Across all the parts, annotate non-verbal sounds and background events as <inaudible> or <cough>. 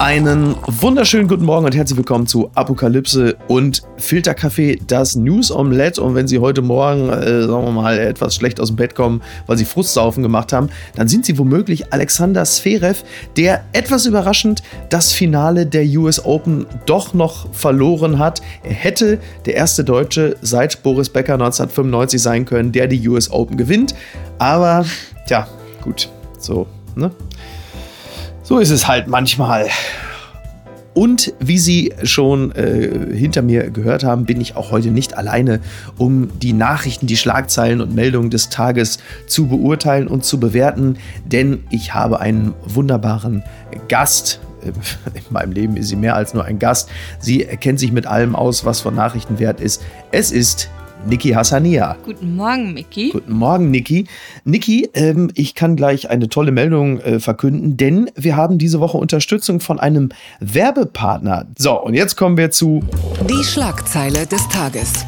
Einen wunderschönen guten Morgen und herzlich willkommen zu Apokalypse und Filterkaffee, das News Omelette. Und wenn Sie heute Morgen, äh, sagen wir mal, etwas schlecht aus dem Bett kommen, weil Sie Frustsaufen gemacht haben, dann sind Sie womöglich Alexander Sverev, der etwas überraschend das Finale der US Open doch noch verloren hat. Er hätte der erste Deutsche seit Boris Becker 1995 sein können, der die US Open gewinnt. Aber, tja, gut, so, ne? So ist es halt manchmal. Und wie Sie schon äh, hinter mir gehört haben, bin ich auch heute nicht alleine, um die Nachrichten, die Schlagzeilen und Meldungen des Tages zu beurteilen und zu bewerten, denn ich habe einen wunderbaren Gast. <laughs> In meinem Leben ist sie mehr als nur ein Gast. Sie kennt sich mit allem aus, was von Nachrichten wert ist. Es ist Niki Hassania. Guten Morgen, Miki. Guten Morgen, Niki. Niki, ähm, ich kann gleich eine tolle Meldung äh, verkünden, denn wir haben diese Woche Unterstützung von einem Werbepartner. So, und jetzt kommen wir zu Die Schlagzeile des Tages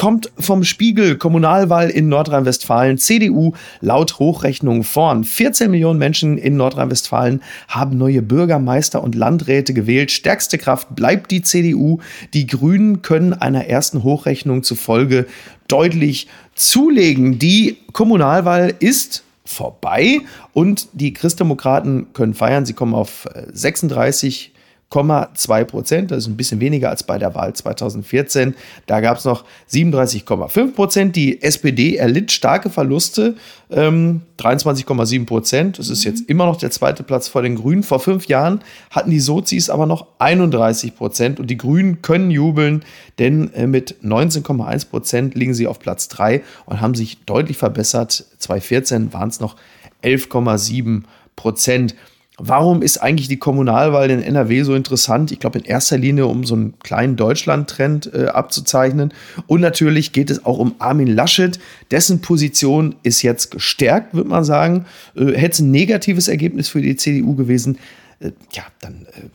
kommt vom Spiegel. Kommunalwahl in Nordrhein-Westfalen. CDU laut Hochrechnung vorn. 14 Millionen Menschen in Nordrhein-Westfalen haben neue Bürgermeister und Landräte gewählt. Stärkste Kraft bleibt die CDU. Die Grünen können einer ersten Hochrechnung zufolge deutlich zulegen. Die Kommunalwahl ist vorbei und die Christdemokraten können feiern. Sie kommen auf 36 37,2 Prozent. Das ist ein bisschen weniger als bei der Wahl 2014. Da gab es noch 37,5 Prozent. Die SPD erlitt starke Verluste, ähm, 23,7 Prozent. Das ist jetzt immer noch der zweite Platz vor den Grünen. Vor fünf Jahren hatten die Sozis aber noch 31 Prozent. Und die Grünen können jubeln, denn äh, mit 19,1 Prozent liegen sie auf Platz 3 und haben sich deutlich verbessert. 2014 waren es noch 11,7 Prozent. Warum ist eigentlich die Kommunalwahl in NRW so interessant? Ich glaube, in erster Linie, um so einen kleinen Deutschland-Trend äh, abzuzeichnen. Und natürlich geht es auch um Armin Laschet. Dessen Position ist jetzt gestärkt, würde man sagen. Äh, Hätte es ein negatives Ergebnis für die CDU gewesen, äh, ja, dann äh,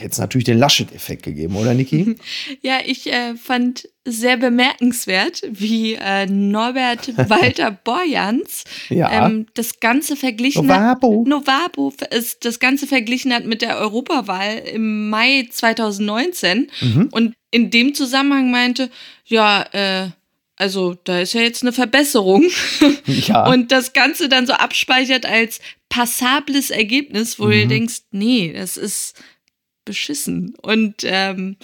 hätte es natürlich den Laschet-Effekt gegeben, oder Niki? <laughs> Ja, ich äh, fand sehr bemerkenswert, wie äh, Norbert <laughs> Walter Borjans ja. ähm, das Ganze verglichen Novabo. hat. Novabo ist das Ganze verglichen hat mit der Europawahl im Mai 2019 mhm. und in dem Zusammenhang meinte, ja, äh, also da ist ja jetzt eine Verbesserung. <laughs> Ja. Und das Ganze dann so abspeichert als passables Ergebnis, wo mhm. du denkst, nee, das ist beschissen. Und ähm,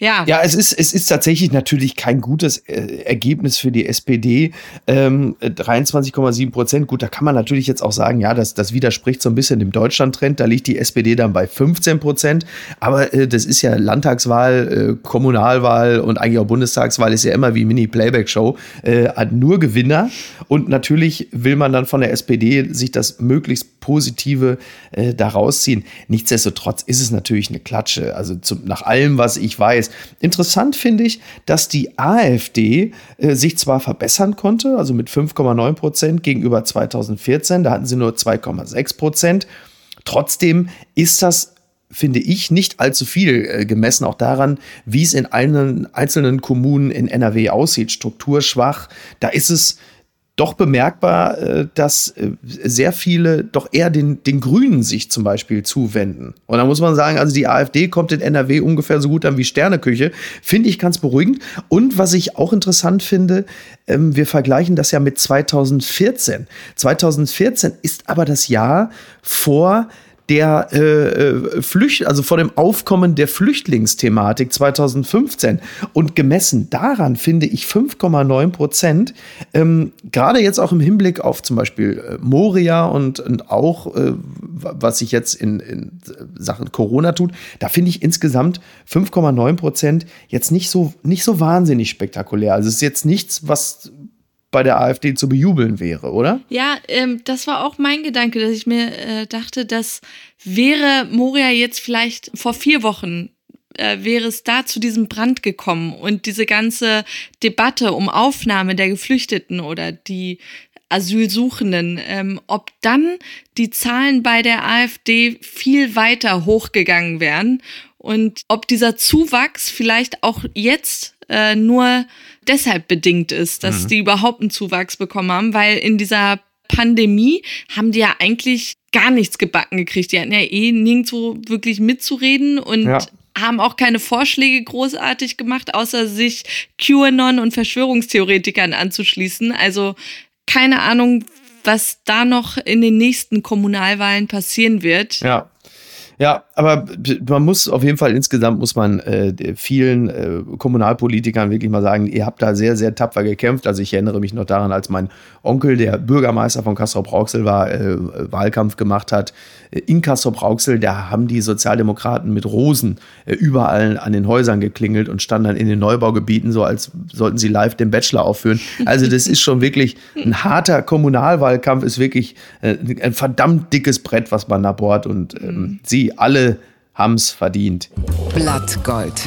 ja. Ja, es ist, es ist tatsächlich natürlich kein gutes äh, Ergebnis für die SPD. Ähm, 23,7 Prozent. Gut, da kann man natürlich jetzt auch sagen, ja, das, das widerspricht so ein bisschen dem Deutschland-Trend. Da liegt die SPD dann bei 15 Prozent. Aber äh, das ist ja Landtagswahl, äh, Kommunalwahl und eigentlich auch Bundestagswahl ist ja immer wie Mini-Playback-Show. Äh, hat nur Gewinner. Und natürlich will man dann von der SPD sich das möglichst Positive äh, daraus ziehen. Nichtsdestotrotz ist es natürlich eine Klatsche. Also zum, nach allem, was ich weiß, Interessant finde ich, dass die AfD äh, sich zwar verbessern konnte, also mit 5,9 Prozent gegenüber 2014, da hatten sie nur 2,6 Prozent. Trotzdem ist das finde ich, nicht allzu viel äh, gemessen, auch daran, wie es in einen, einzelnen Kommunen in NRW aussieht. Strukturschwach, da ist es doch bemerkbar, äh, dass äh, sehr viele doch eher den, den Grünen sich zum Beispiel zuwenden. Und da muss man sagen, also die AfD kommt in NRW ungefähr so gut an wie Sterneküche. Finde ich ganz beruhigend. Und was ich auch interessant finde, ähm, wir vergleichen das ja mit 2014. 2014 ist aber das Jahr vor der äh, äh, Flücht, also vor dem Aufkommen der Flüchtlingsthematik 2015. Und gemessen daran finde ich 5,9 Prozent, ähm, gerade jetzt auch im Hinblick auf zum Beispiel äh, Moria und, und auch, äh, was sich jetzt in, in Sachen Corona tut, da finde ich insgesamt 5,9 Prozent jetzt nicht so, nicht so wahnsinnig spektakulär. Also es ist jetzt nichts, was bei der AfD zu bejubeln wäre, oder? Ja, ähm, das war auch mein Gedanke, dass ich mir äh, dachte, dass wäre Moria jetzt vielleicht vor vier Wochen äh, wäre es da zu diesem Brand gekommen und diese ganze Debatte um Aufnahme der Geflüchteten oder die Asylsuchenden, ähm, ob dann die Zahlen bei der AfD viel weiter hochgegangen wären und ob dieser Zuwachs vielleicht auch jetzt äh, nur deshalb bedingt ist, dass mhm. die überhaupt einen Zuwachs bekommen haben, weil in dieser Pandemie haben die ja eigentlich gar nichts gebacken gekriegt. Die hatten ja eh nirgendwo wirklich mitzureden und ja. haben auch keine Vorschläge großartig gemacht, außer sich QAnon und Verschwörungstheoretikern anzuschließen. Also keine Ahnung, was da noch in den nächsten Kommunalwahlen passieren wird. Ja. Ja, aber man muss auf jeden Fall insgesamt muss man äh, vielen äh, Kommunalpolitikern wirklich mal sagen, ihr habt da sehr, sehr tapfer gekämpft. Also ich erinnere mich noch daran, als mein Onkel, der Bürgermeister von Castrop-Rauxel war, äh, Wahlkampf gemacht hat. In Castrop-Rauxel, da haben die Sozialdemokraten mit Rosen äh, überall an den Häusern geklingelt und standen dann in den Neubaugebieten so, als sollten sie live den Bachelor aufführen. Also das ist schon wirklich ein harter Kommunalwahlkampf, ist wirklich äh, ein verdammt dickes Brett, was man da bohrt und ähm, sie alle haben es verdient. Blattgold.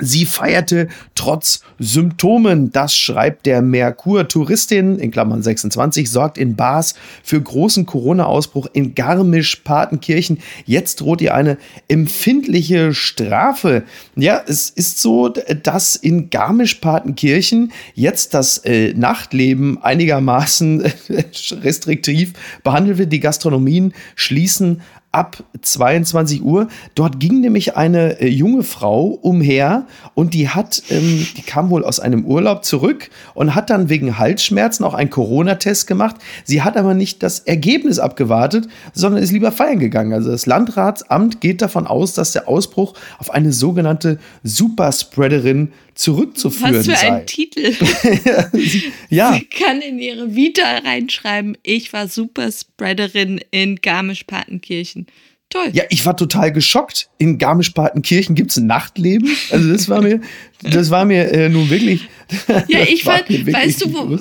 Sie feierte trotz Symptomen. Das schreibt der Merkur. Touristin, in Klammern 26, sorgt in Bars für großen Corona-Ausbruch in Garmisch-Partenkirchen. Jetzt droht ihr eine empfindliche Strafe. Ja, es ist so, dass in Garmisch-Partenkirchen jetzt das äh, Nachtleben einigermaßen <laughs> restriktiv behandelt wird. Die Gastronomien schließen ab 22 Uhr. Dort ging nämlich eine äh, junge Frau umher und die hat, ähm, die kam wohl aus einem Urlaub zurück und hat dann wegen Halsschmerzen auch einen Corona-Test gemacht. Sie hat aber nicht das Ergebnis abgewartet, sondern ist lieber feiern gegangen. Also das Landratsamt geht davon aus, dass der Ausbruch auf eine sogenannte Superspreaderin zurückzuführen Was für sei. ein Titel. <laughs> <laughs> ja. Sie kann in ihre Vita reinschreiben, ich war Superspreaderin in Garmisch-Partenkirchen. Toll. Ja, ich war total geschockt. In Garmisch-Partenkirchen gibt es ein Nachtleben. Also das war mir, <laughs> das war mir äh, nun wirklich. Ja, ich fand, weißt du, wo,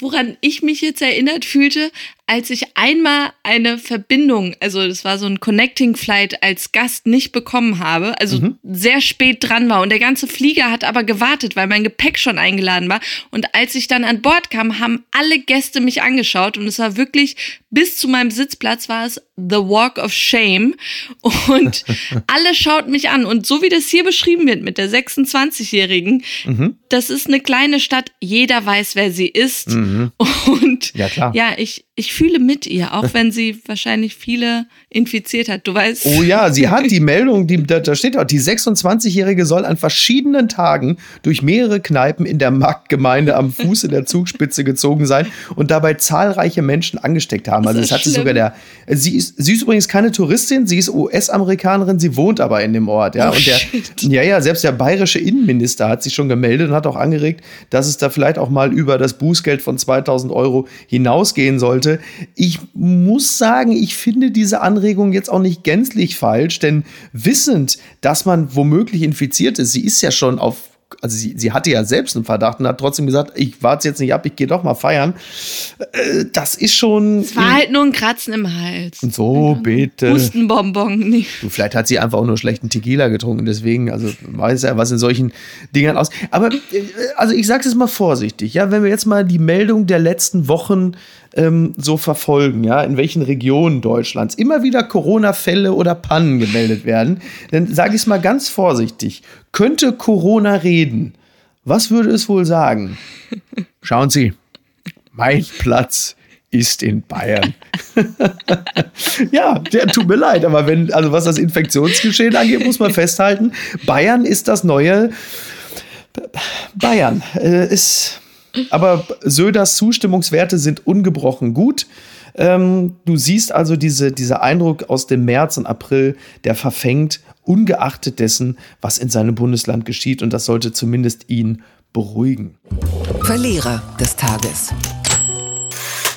woran ich mich jetzt erinnert fühlte, als ich einmal eine Verbindung, also das war so ein Connecting Flight als Gast nicht bekommen habe, also mhm. sehr spät dran war und der ganze Flieger hat aber gewartet, weil mein Gepäck schon eingeladen war. Und als ich dann an Bord kam, haben alle Gäste mich angeschaut und es war wirklich bis zu meinem Sitzplatz war es The Walk of Shame und <laughs> alle schauten mich an und so wie das hier beschrieben wird mit der 26-Jährigen, mhm. das ist eine kleine Stadt, jeder weiß, wer sie ist. Mhm. Und ja, klar. ja, ich, ich fühle mit ihr, auch wenn sie wahrscheinlich viele infiziert hat. Du weißt. Oh ja, sie hat die <laughs> Meldung, die, da, da steht auch, die 26-Jährige soll an verschiedenen Tagen durch mehrere Kneipen in der Marktgemeinde am Fuße der Zugspitze gezogen sein und dabei zahlreiche Menschen angesteckt haben. Also, es hat sie sogar der. Sie ist, sie ist übrigens keine Touristin, sie ist US-Amerikanerin, sie wohnt aber in dem Ort. Ja, oh, und der, ja, ja, selbst der bayerische Innenminister hat sich schon gemeldet und hat auch angeregt, dass es da vielleicht auch mal über das Bußgeld von 2000 Euro hinausgehen sollte sollte. Ich muss sagen, ich finde diese Anregung jetzt auch nicht gänzlich falsch, denn wissend, dass man womöglich infiziert ist, sie ist ja schon auf also sie, sie hatte ja selbst einen Verdacht und hat trotzdem gesagt, ich warte jetzt nicht ab, ich gehe doch mal feiern. Äh, das ist schon. Es war halt nur ein Kratzen im Hals. Und so, bitte. Hustenbonbon. Nee. Vielleicht hat sie einfach auch nur schlechten Tequila getrunken, deswegen, also weiß ja, was in solchen Dingern aus. Aber, äh, also ich sage es mal vorsichtig, ja, wenn wir jetzt mal die Meldung der letzten Wochen ähm, so verfolgen, ja, in welchen Regionen Deutschlands immer wieder Corona-Fälle oder Pannen gemeldet werden, dann sage ich es mal ganz vorsichtig. Könnte Corona reden? Was würde es wohl sagen? <laughs> Schauen Sie, mein Platz ist in Bayern. <laughs> ja, der tut mir leid, aber wenn, also was das Infektionsgeschehen angeht, muss man festhalten, Bayern ist das neue Bayern. Äh, ist aber Söders Zustimmungswerte sind ungebrochen gut. Ähm, du siehst also diese, dieser Eindruck aus dem März und April, der verfängt, ungeachtet dessen, was in seinem Bundesland geschieht. Und das sollte zumindest ihn beruhigen. Verlierer des Tages.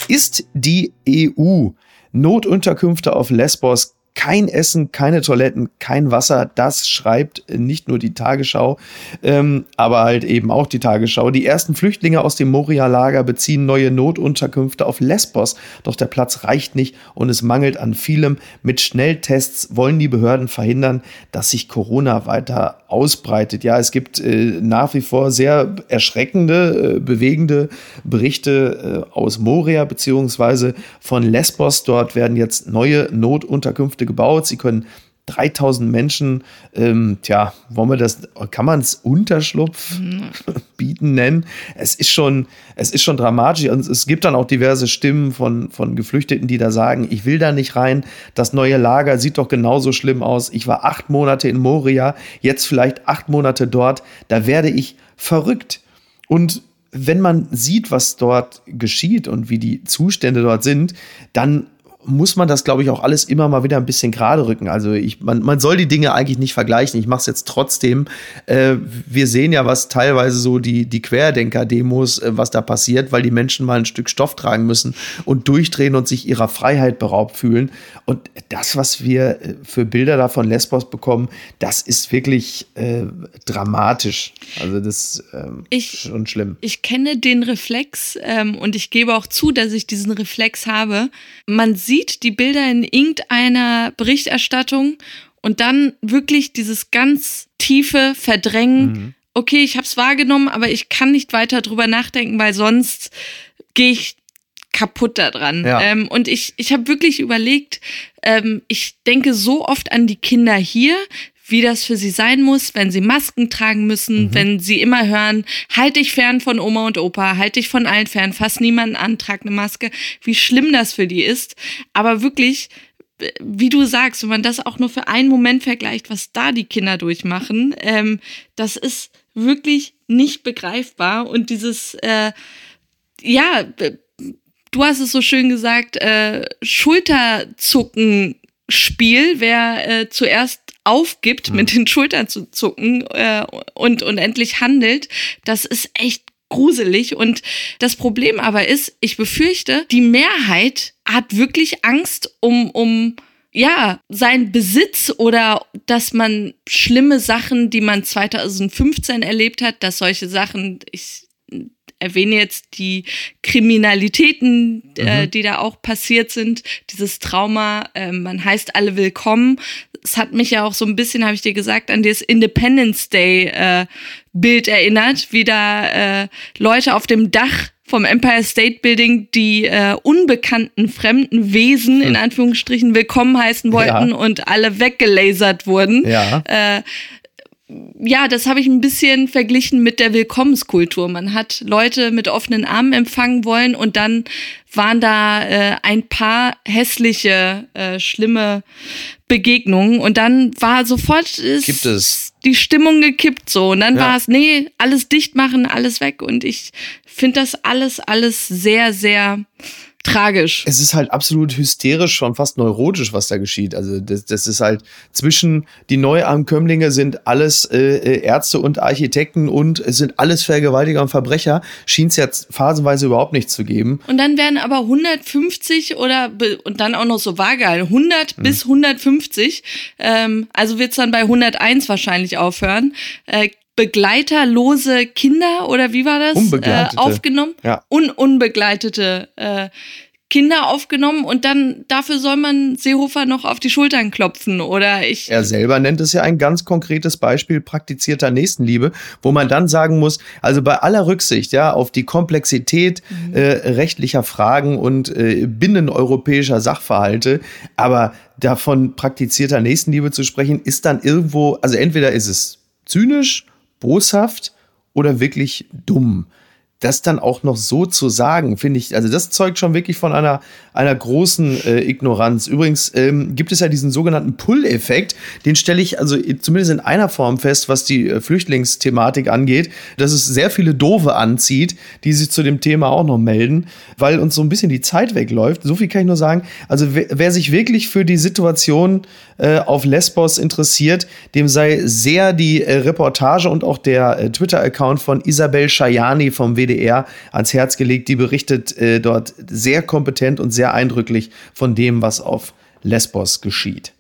Ist die EU Notunterkünfte auf Lesbos kein Essen, keine Toiletten, kein Wasser. Das schreibt nicht nur die Tagesschau, ähm, aber halt eben auch die Tagesschau. Die ersten Flüchtlinge aus dem Moria-Lager beziehen neue Notunterkünfte auf Lesbos. Doch der Platz reicht nicht und es mangelt an vielem. Mit Schnelltests wollen die Behörden verhindern, dass sich Corona weiter ausbreitet. Ja, es gibt äh, nach wie vor sehr erschreckende, äh, bewegende Berichte äh, aus Moria beziehungsweise von Lesbos. Dort werden jetzt neue Notunterkünfte gebaut. Sie können 3000 Menschen, ähm, tja, wollen wir das, kann man es Unterschlupf <laughs> bieten nennen? Es ist schon, es ist schon dramatisch und es gibt dann auch diverse Stimmen von, von Geflüchteten, die da sagen, ich will da nicht rein, das neue Lager sieht doch genauso schlimm aus. Ich war acht Monate in Moria, jetzt vielleicht acht Monate dort, da werde ich verrückt. Und wenn man sieht, was dort geschieht und wie die Zustände dort sind, dann muss man das, glaube ich, auch alles immer mal wieder ein bisschen gerade rücken. Also ich, man, man soll die Dinge eigentlich nicht vergleichen. Ich mache es jetzt trotzdem. Äh, wir sehen ja, was teilweise so die, die Querdenker-Demos, äh, was da passiert, weil die Menschen mal ein Stück Stoff tragen müssen und durchdrehen und sich ihrer Freiheit beraubt fühlen. Und das, was wir äh, für Bilder da von Lesbos bekommen, das ist wirklich äh, dramatisch. Also das ähm, ist schon schlimm. Ich kenne den Reflex ähm, und ich gebe auch zu, dass ich diesen Reflex habe. Man sieht sieht die Bilder in irgendeiner Berichterstattung und dann wirklich dieses ganz tiefe Verdrängen. Mhm. Okay, ich habe es wahrgenommen, aber ich kann nicht weiter drüber nachdenken, weil sonst gehe ich kaputt daran. Ja. Ähm, und ich, ich habe wirklich überlegt, ähm, ich denke so oft an die Kinder hier, wie das für sie sein muss, wenn sie Masken tragen müssen, mhm. wenn sie immer hören, halt dich fern von Oma und Opa, halt dich von allen fern, fass niemanden an, trag eine Maske, wie schlimm das für die ist. Aber wirklich, wie du sagst, wenn man das auch nur für einen Moment vergleicht, was da die Kinder durchmachen, ähm, das ist wirklich nicht begreifbar. Und dieses, äh, ja, du hast es so schön gesagt, äh, Schulterzucken Spiel, wer äh, zuerst aufgibt, mhm. mit den Schultern zu zucken äh, und, und endlich handelt, das ist echt gruselig. Und das Problem aber ist, ich befürchte, die Mehrheit hat wirklich Angst um, um ja, sein Besitz oder dass man schlimme Sachen, die man 2015 erlebt hat, dass solche Sachen, ich erwähne jetzt die Kriminalitäten, äh, mhm. die da auch passiert sind, dieses Trauma, äh, man heißt alle willkommen. Es hat mich ja auch so ein bisschen, habe ich dir gesagt, an das Independence Day äh, Bild erinnert, wie da äh, Leute auf dem Dach vom Empire State Building die äh, unbekannten fremden Wesen in hm. Anführungsstrichen willkommen heißen wollten ja. und alle weggelasert wurden. Ja. Äh, ja, das habe ich ein bisschen verglichen mit der Willkommenskultur. Man hat Leute mit offenen Armen empfangen wollen und dann waren da äh, ein paar hässliche, äh, schlimme Begegnungen und dann war sofort ist die Stimmung gekippt so und dann ja. war es nee, alles dicht machen, alles weg und ich finde das alles alles sehr sehr tragisch. Es ist halt absolut hysterisch, schon fast neurotisch, was da geschieht. Also das, das ist halt zwischen die Neuankömmlinge sind alles äh, äh Ärzte und Architekten und es sind alles Vergewaltiger und Verbrecher. Schien es jetzt phasenweise überhaupt nicht zu geben. Und dann werden aber 150 oder und dann auch noch so vage 100 hm. bis 150. Ähm, also wird es dann bei 101 wahrscheinlich aufhören. Äh, begleiterlose Kinder oder wie war das? Unbegleitete. Äh, aufgenommen. Ja. Un unbegleitete äh, Kinder aufgenommen und dann dafür soll man Seehofer noch auf die Schultern klopfen oder ich. Er selber nennt es ja ein ganz konkretes Beispiel praktizierter Nächstenliebe, wo man dann sagen muss, also bei aller Rücksicht ja auf die Komplexität mhm. äh, rechtlicher Fragen und äh, binneneuropäischer Sachverhalte, aber davon praktizierter Nächstenliebe zu sprechen, ist dann irgendwo, also entweder ist es zynisch boshaft oder wirklich dumm das dann auch noch so zu sagen, finde ich, also das zeugt schon wirklich von einer, einer großen äh, Ignoranz. Übrigens ähm, gibt es ja diesen sogenannten Pull-Effekt, den stelle ich also zumindest in einer Form fest, was die äh, Flüchtlingsthematik angeht, dass es sehr viele Dove anzieht, die sich zu dem Thema auch noch melden, weil uns so ein bisschen die Zeit wegläuft. So viel kann ich nur sagen. Also wer, wer sich wirklich für die Situation äh, auf Lesbos interessiert, dem sei sehr die äh, Reportage und auch der äh, Twitter-Account von Isabel Schajani vom WDR WDR ans Herz gelegt. Die berichtet äh, dort sehr kompetent und sehr eindrücklich von dem, was auf Lesbos geschieht.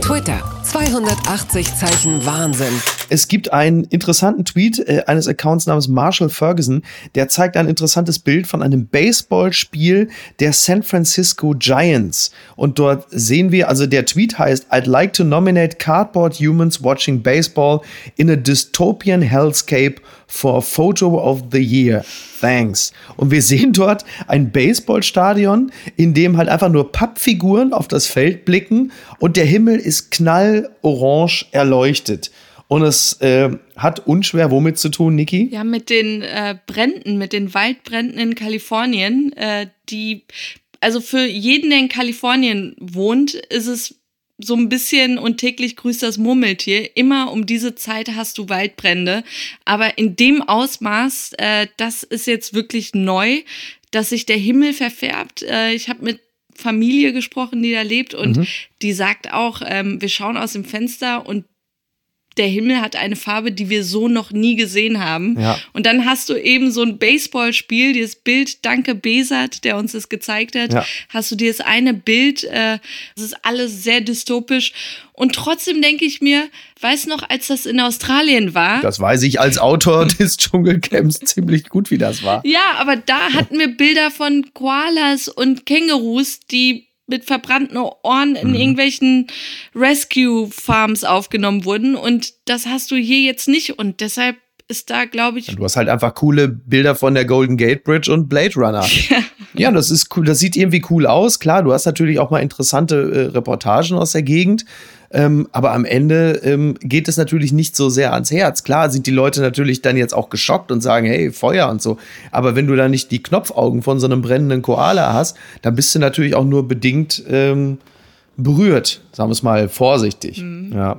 Twitter, 280 Zeichen Wahnsinn. es gibt einen interessanten Tweet äh, eines Accounts namens Marshall Ferguson, der zeigt ein interessantes Bild von einem Baseballspiel der San Francisco Giants. Und dort sehen wir, also der Tweet heißt, I'd like to nominate cardboard humans watching baseball in a dystopian hellscape for Photo of the Year. Thanks. Und wir sehen dort ein Baseballstadion, in dem halt einfach nur Pappfiguren auf das Feld blicken und der Himmel ist knallorange erleuchtet. Und es äh, hat unschwer womit zu tun, Niki? Ja, mit den äh, Bränden, mit den Waldbränden in Kalifornien, äh, die, also für jeden, der in Kalifornien wohnt, ist es so ein bisschen und täglich grüßt das Murmeltier. Immer um diese Zeit hast du Waldbrände. Aber in dem Ausmaß, äh, das ist jetzt wirklich neu, dass sich der Himmel verfärbt. Äh, ich habe mit Familie gesprochen, die da lebt und mhm. die sagt auch, ähm, wir schauen aus dem Fenster und der Himmel hat eine Farbe, die wir so noch nie gesehen haben. Ja. Und dann hast du eben so ein Baseballspiel, dieses Bild, danke Besat, der uns das gezeigt hat, ja. hast du dieses eine Bild, äh, das ist alles sehr dystopisch. Und trotzdem denke ich mir, weiß noch, als das in Australien war. Das weiß ich als Autor <laughs> des Dschungelcamps ziemlich gut, wie das war. Ja, aber da hatten wir Bilder von Koalas und Kängurus, die mit verbrannten Ohren in mhm. irgendwelchen Rescue Farms aufgenommen wurden. Und das hast du hier jetzt nicht. Und deshalb ist da, glaube ich. Du hast halt einfach coole Bilder von der Golden Gate Bridge und Blade Runner. <laughs> Ja. ja, das ist cool. Das sieht irgendwie cool aus. Klar, du hast natürlich auch mal interessante äh, Reportagen aus der Gegend. Ähm, aber am Ende ähm, geht es natürlich nicht so sehr ans Herz. Klar sind die Leute natürlich dann jetzt auch geschockt und sagen, hey, Feuer und so. Aber wenn du da nicht die Knopfaugen von so einem brennenden Koala hast, dann bist du natürlich auch nur bedingt ähm, berührt, sagen wir es mal vorsichtig. Mhm. Ja.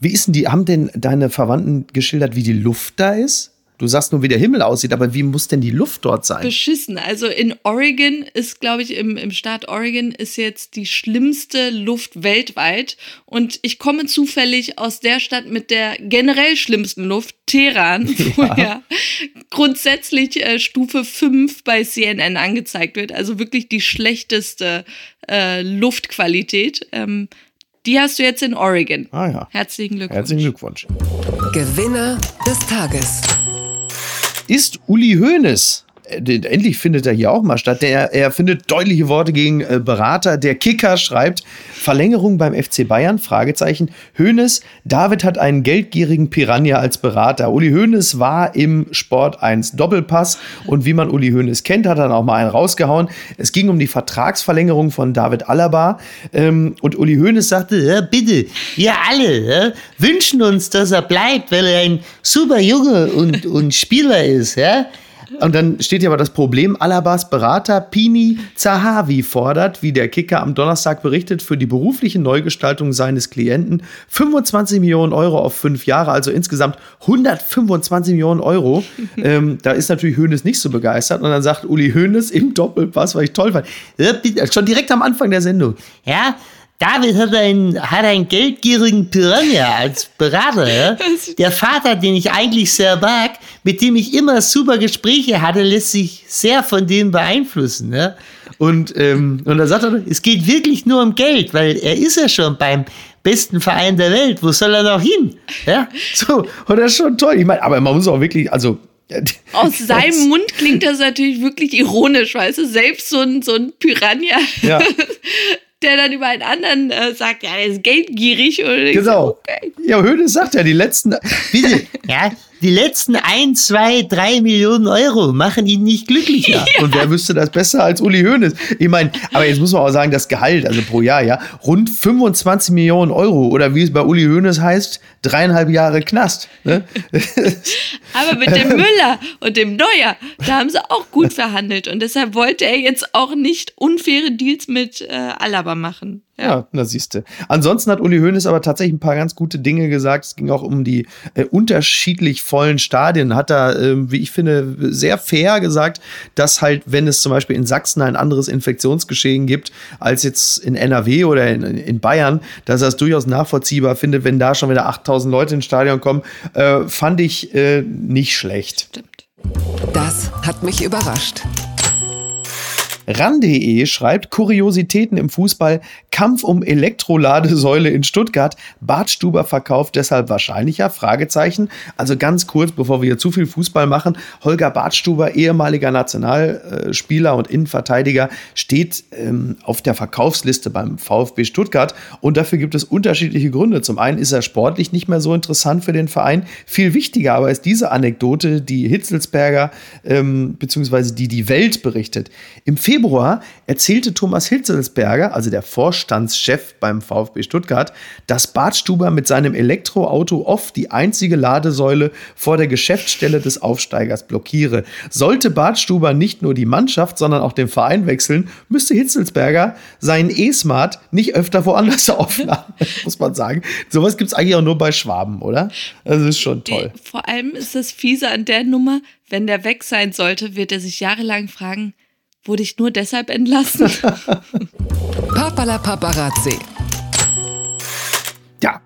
Wie ist denn die, haben denn deine Verwandten geschildert, wie die Luft da ist? Du sagst nur, wie der Himmel aussieht, aber wie muss denn die Luft dort sein? Beschissen. Also in Oregon ist, glaube ich, im, im Staat Oregon ist jetzt die schlimmste Luft weltweit. Und ich komme zufällig aus der Stadt mit der generell schlimmsten Luft, Teheran, <laughs> ja. wo ja grundsätzlich äh, Stufe 5 bei CNN angezeigt wird. Also wirklich die schlechteste äh, Luftqualität. Ähm, die hast du jetzt in Oregon. Ah ja. Herzlichen Glückwunsch. Herzlichen Glückwunsch. Gewinner des Tages ist Uli Hoeneß. Äh, endlich findet er hier auch mal statt. Der, er findet deutliche Worte gegen äh, Berater. Der Kicker schreibt Verlängerung beim FC Bayern? Fragezeichen. Hoeneß, David hat einen geldgierigen Piranha als Berater. Uli Hoeneß war im Sport 1 Doppelpass und wie man Uli Hoeneß kennt, hat er dann auch mal einen rausgehauen. Es ging um die Vertragsverlängerung von David Alaba ähm, und Uli Hoeneß sagte, ja, bitte, wir alle ja, wünschen uns, dass er bleibt, weil er ein super Junge und, und Spieler ist. Ja? Und dann steht hier aber das Problem, Alabas Berater Pini Zahavi fordert, wie der Kicker am Donnerstag berichtet, für die berufliche Neugestaltung seines Klienten 25 Millionen Euro auf fünf Jahre, also insgesamt 125 Millionen Euro. <laughs> ähm, da ist natürlich Hoeneß nicht so begeistert. Und dann sagt Uli Hoeneß im Doppelpass, was ich toll fand, schon direkt am Anfang der Sendung, ja, David hat einen, hat einen geldgierigen Piranha als Berater. <laughs> Der Vater, den ich eigentlich sehr mag, mit dem ich immer super Gespräche hatte, lässt sich sehr von dem beeinflussen. Ja? Und, ähm, und da sagt er, es geht wirklich nur um Geld, weil er ist ja schon beim besten Verein der Welt. Wo soll er noch hin? Ja? So, und das ist schon toll. Ich meine, aber man muss auch wirklich, also <laughs> aus seinem Mund klingt das natürlich wirklich ironisch, weißt du? Selbst so ein, so ein Piranha ja. <laughs> der dann über einen anderen äh, sagt, ja, der ist geldgierig. Oder genau. So, okay. Ja, Höhne sagt ja, die letzten, bitte, <laughs> ja, die letzten ein, zwei, drei Millionen Euro machen ihn nicht glücklicher. <laughs> Ja. Und wer wüsste das besser als Uli Hoeneß? Ich meine, aber jetzt muss man auch sagen, das Gehalt, also pro Jahr, ja, rund 25 Millionen Euro oder wie es bei Uli Hoeneß heißt, dreieinhalb Jahre Knast. Ne? <laughs> aber mit dem Müller und dem Neuer, da haben sie auch gut verhandelt und deshalb wollte er jetzt auch nicht unfaire Deals mit äh, Alaba machen. Ja, da siehst du. Ansonsten hat Uli Hoeneß aber tatsächlich ein paar ganz gute Dinge gesagt. Es ging auch um die äh, unterschiedlich vollen Stadien. Hat er, äh, wie ich finde, sehr fair gesagt, dass halt, wenn es zum Beispiel in Sachsen ein anderes Infektionsgeschehen gibt als jetzt in NRW oder in, in Bayern, dass er es durchaus nachvollziehbar findet, wenn da schon wieder 8000 Leute ins Stadion kommen, äh, fand ich äh, nicht schlecht. Stimmt. Das hat mich überrascht. RAN.de schreibt Kuriositäten im Fußball, Kampf um Elektroladesäule in Stuttgart, Bartstuber verkauft deshalb wahrscheinlicher? Fragezeichen. Also ganz kurz, bevor wir hier zu viel Fußball machen, Holger Bartstuber, ehemaliger Nationalspieler und Innenverteidiger, steht ähm, auf der Verkaufsliste beim VfB Stuttgart und dafür gibt es unterschiedliche Gründe. Zum einen ist er sportlich nicht mehr so interessant für den Verein. Viel wichtiger aber ist diese Anekdote, die Hitzelsberger ähm, bzw. die die Welt berichtet. Im Februar erzählte Thomas Hitzelsberger, also der Vorstandschef beim VfB Stuttgart, dass Bartstuber mit seinem Elektroauto oft die einzige Ladesäule vor der Geschäftsstelle des Aufsteigers blockiere. Sollte Bartstuber nicht nur die Mannschaft, sondern auch den Verein wechseln, müsste Hitzelsberger seinen E-Smart nicht öfter woanders <laughs> aufladen, <laughs> muss man sagen. Sowas gibt es eigentlich auch nur bei Schwaben, oder? Das ist schon toll. Vor allem ist das fiese an der Nummer, wenn der weg sein sollte, wird er sich jahrelang fragen, wurde ich nur deshalb entlassen? <laughs> Papala Paparazzi. Ja,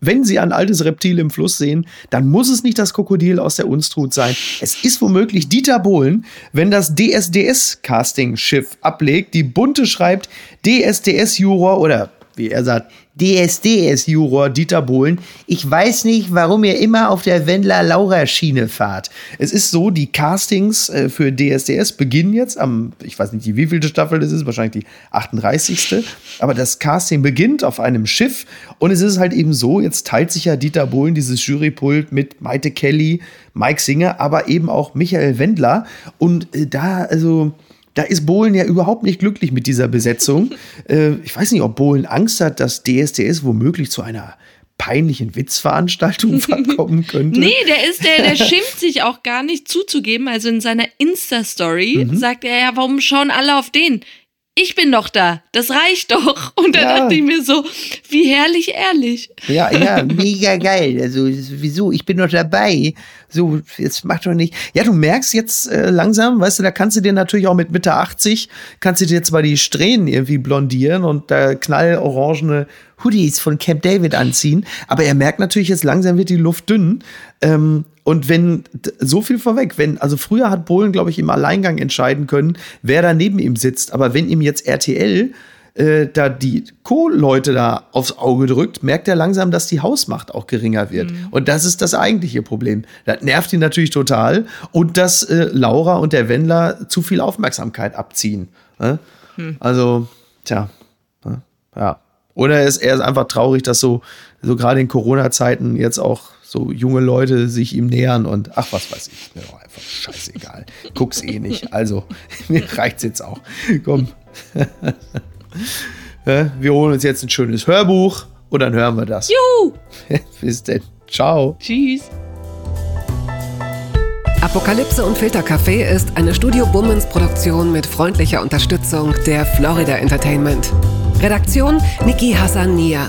wenn Sie ein altes Reptil im Fluss sehen, dann muss es nicht das Krokodil aus der Unstrut sein. Es ist womöglich Dieter Bohlen, wenn das DSDS-Casting-Schiff ablegt, die Bunte schreibt DSDS-Juror oder wie er sagt, DSDS-Juror Dieter Bohlen. Ich weiß nicht, warum ihr immer auf der Wendler-Laura-Schiene fahrt. Es ist so, die Castings äh, für DSDS beginnen jetzt am, ich weiß nicht, wie vielte Staffel das ist, wahrscheinlich die 38. Aber das Casting beginnt auf einem Schiff und es ist halt eben so, jetzt teilt sich ja Dieter Bohlen dieses Jurypult mit Maite Kelly, Mike Singer, aber eben auch Michael Wendler. Und äh, da, also da ist Bohlen ja überhaupt nicht glücklich mit dieser Besetzung. <laughs> äh, ich weiß nicht, ob Bohlen Angst hat, dass DSDS womöglich zu einer peinlichen Witzveranstaltung <laughs> verkommen könnte. nee, der ist der, der <laughs> schimpft sich auch gar nicht zuzugeben. Also in seiner Insta-Story mhm. sagt er ja, warum schauen alle auf den? Ich bin doch da, das reicht doch. <laughs> Und dann ja. dachte ich mir so, wie herrlich ehrlich. Ja, ja, <laughs> mega geil. Also, wieso? Ich bin doch dabei. So, jetzt mach doch nicht. Ja, du merkst jetzt äh, langsam, weißt du, da kannst du dir natürlich auch mit Mitte 80, kannst du dir zwar die Strähnen irgendwie blondieren und da knallorangene Hoodies von Camp David anziehen, aber er merkt natürlich jetzt langsam wird die Luft dünn. Ähm, und wenn so viel vorweg, wenn, also früher hat Bohlen, glaube ich, im Alleingang entscheiden können, wer da neben ihm sitzt. Aber wenn ihm jetzt RTL äh, da die Co-Leute da aufs Auge drückt, merkt er langsam, dass die Hausmacht auch geringer wird. Mhm. Und das ist das eigentliche Problem. Das nervt ihn natürlich total. Und dass äh, Laura und der Wendler zu viel Aufmerksamkeit abziehen. Ne? Mhm. Also, tja, ne? ja. Oder ist er ist einfach traurig, dass so, so gerade in Corona-Zeiten jetzt auch so junge Leute sich ihm nähern und ach, was weiß ich, mir doch einfach scheißegal. Guck's eh nicht. Also, <laughs> mir reicht's jetzt auch. Komm. <laughs> wir holen uns jetzt ein schönes Hörbuch und dann hören wir das. Juhu! <laughs> Bis denn. Ciao. Tschüss. Apokalypse und Filtercafé ist eine Studio Bummens Produktion mit freundlicher Unterstützung der Florida Entertainment. Redaktion Niki Hassania.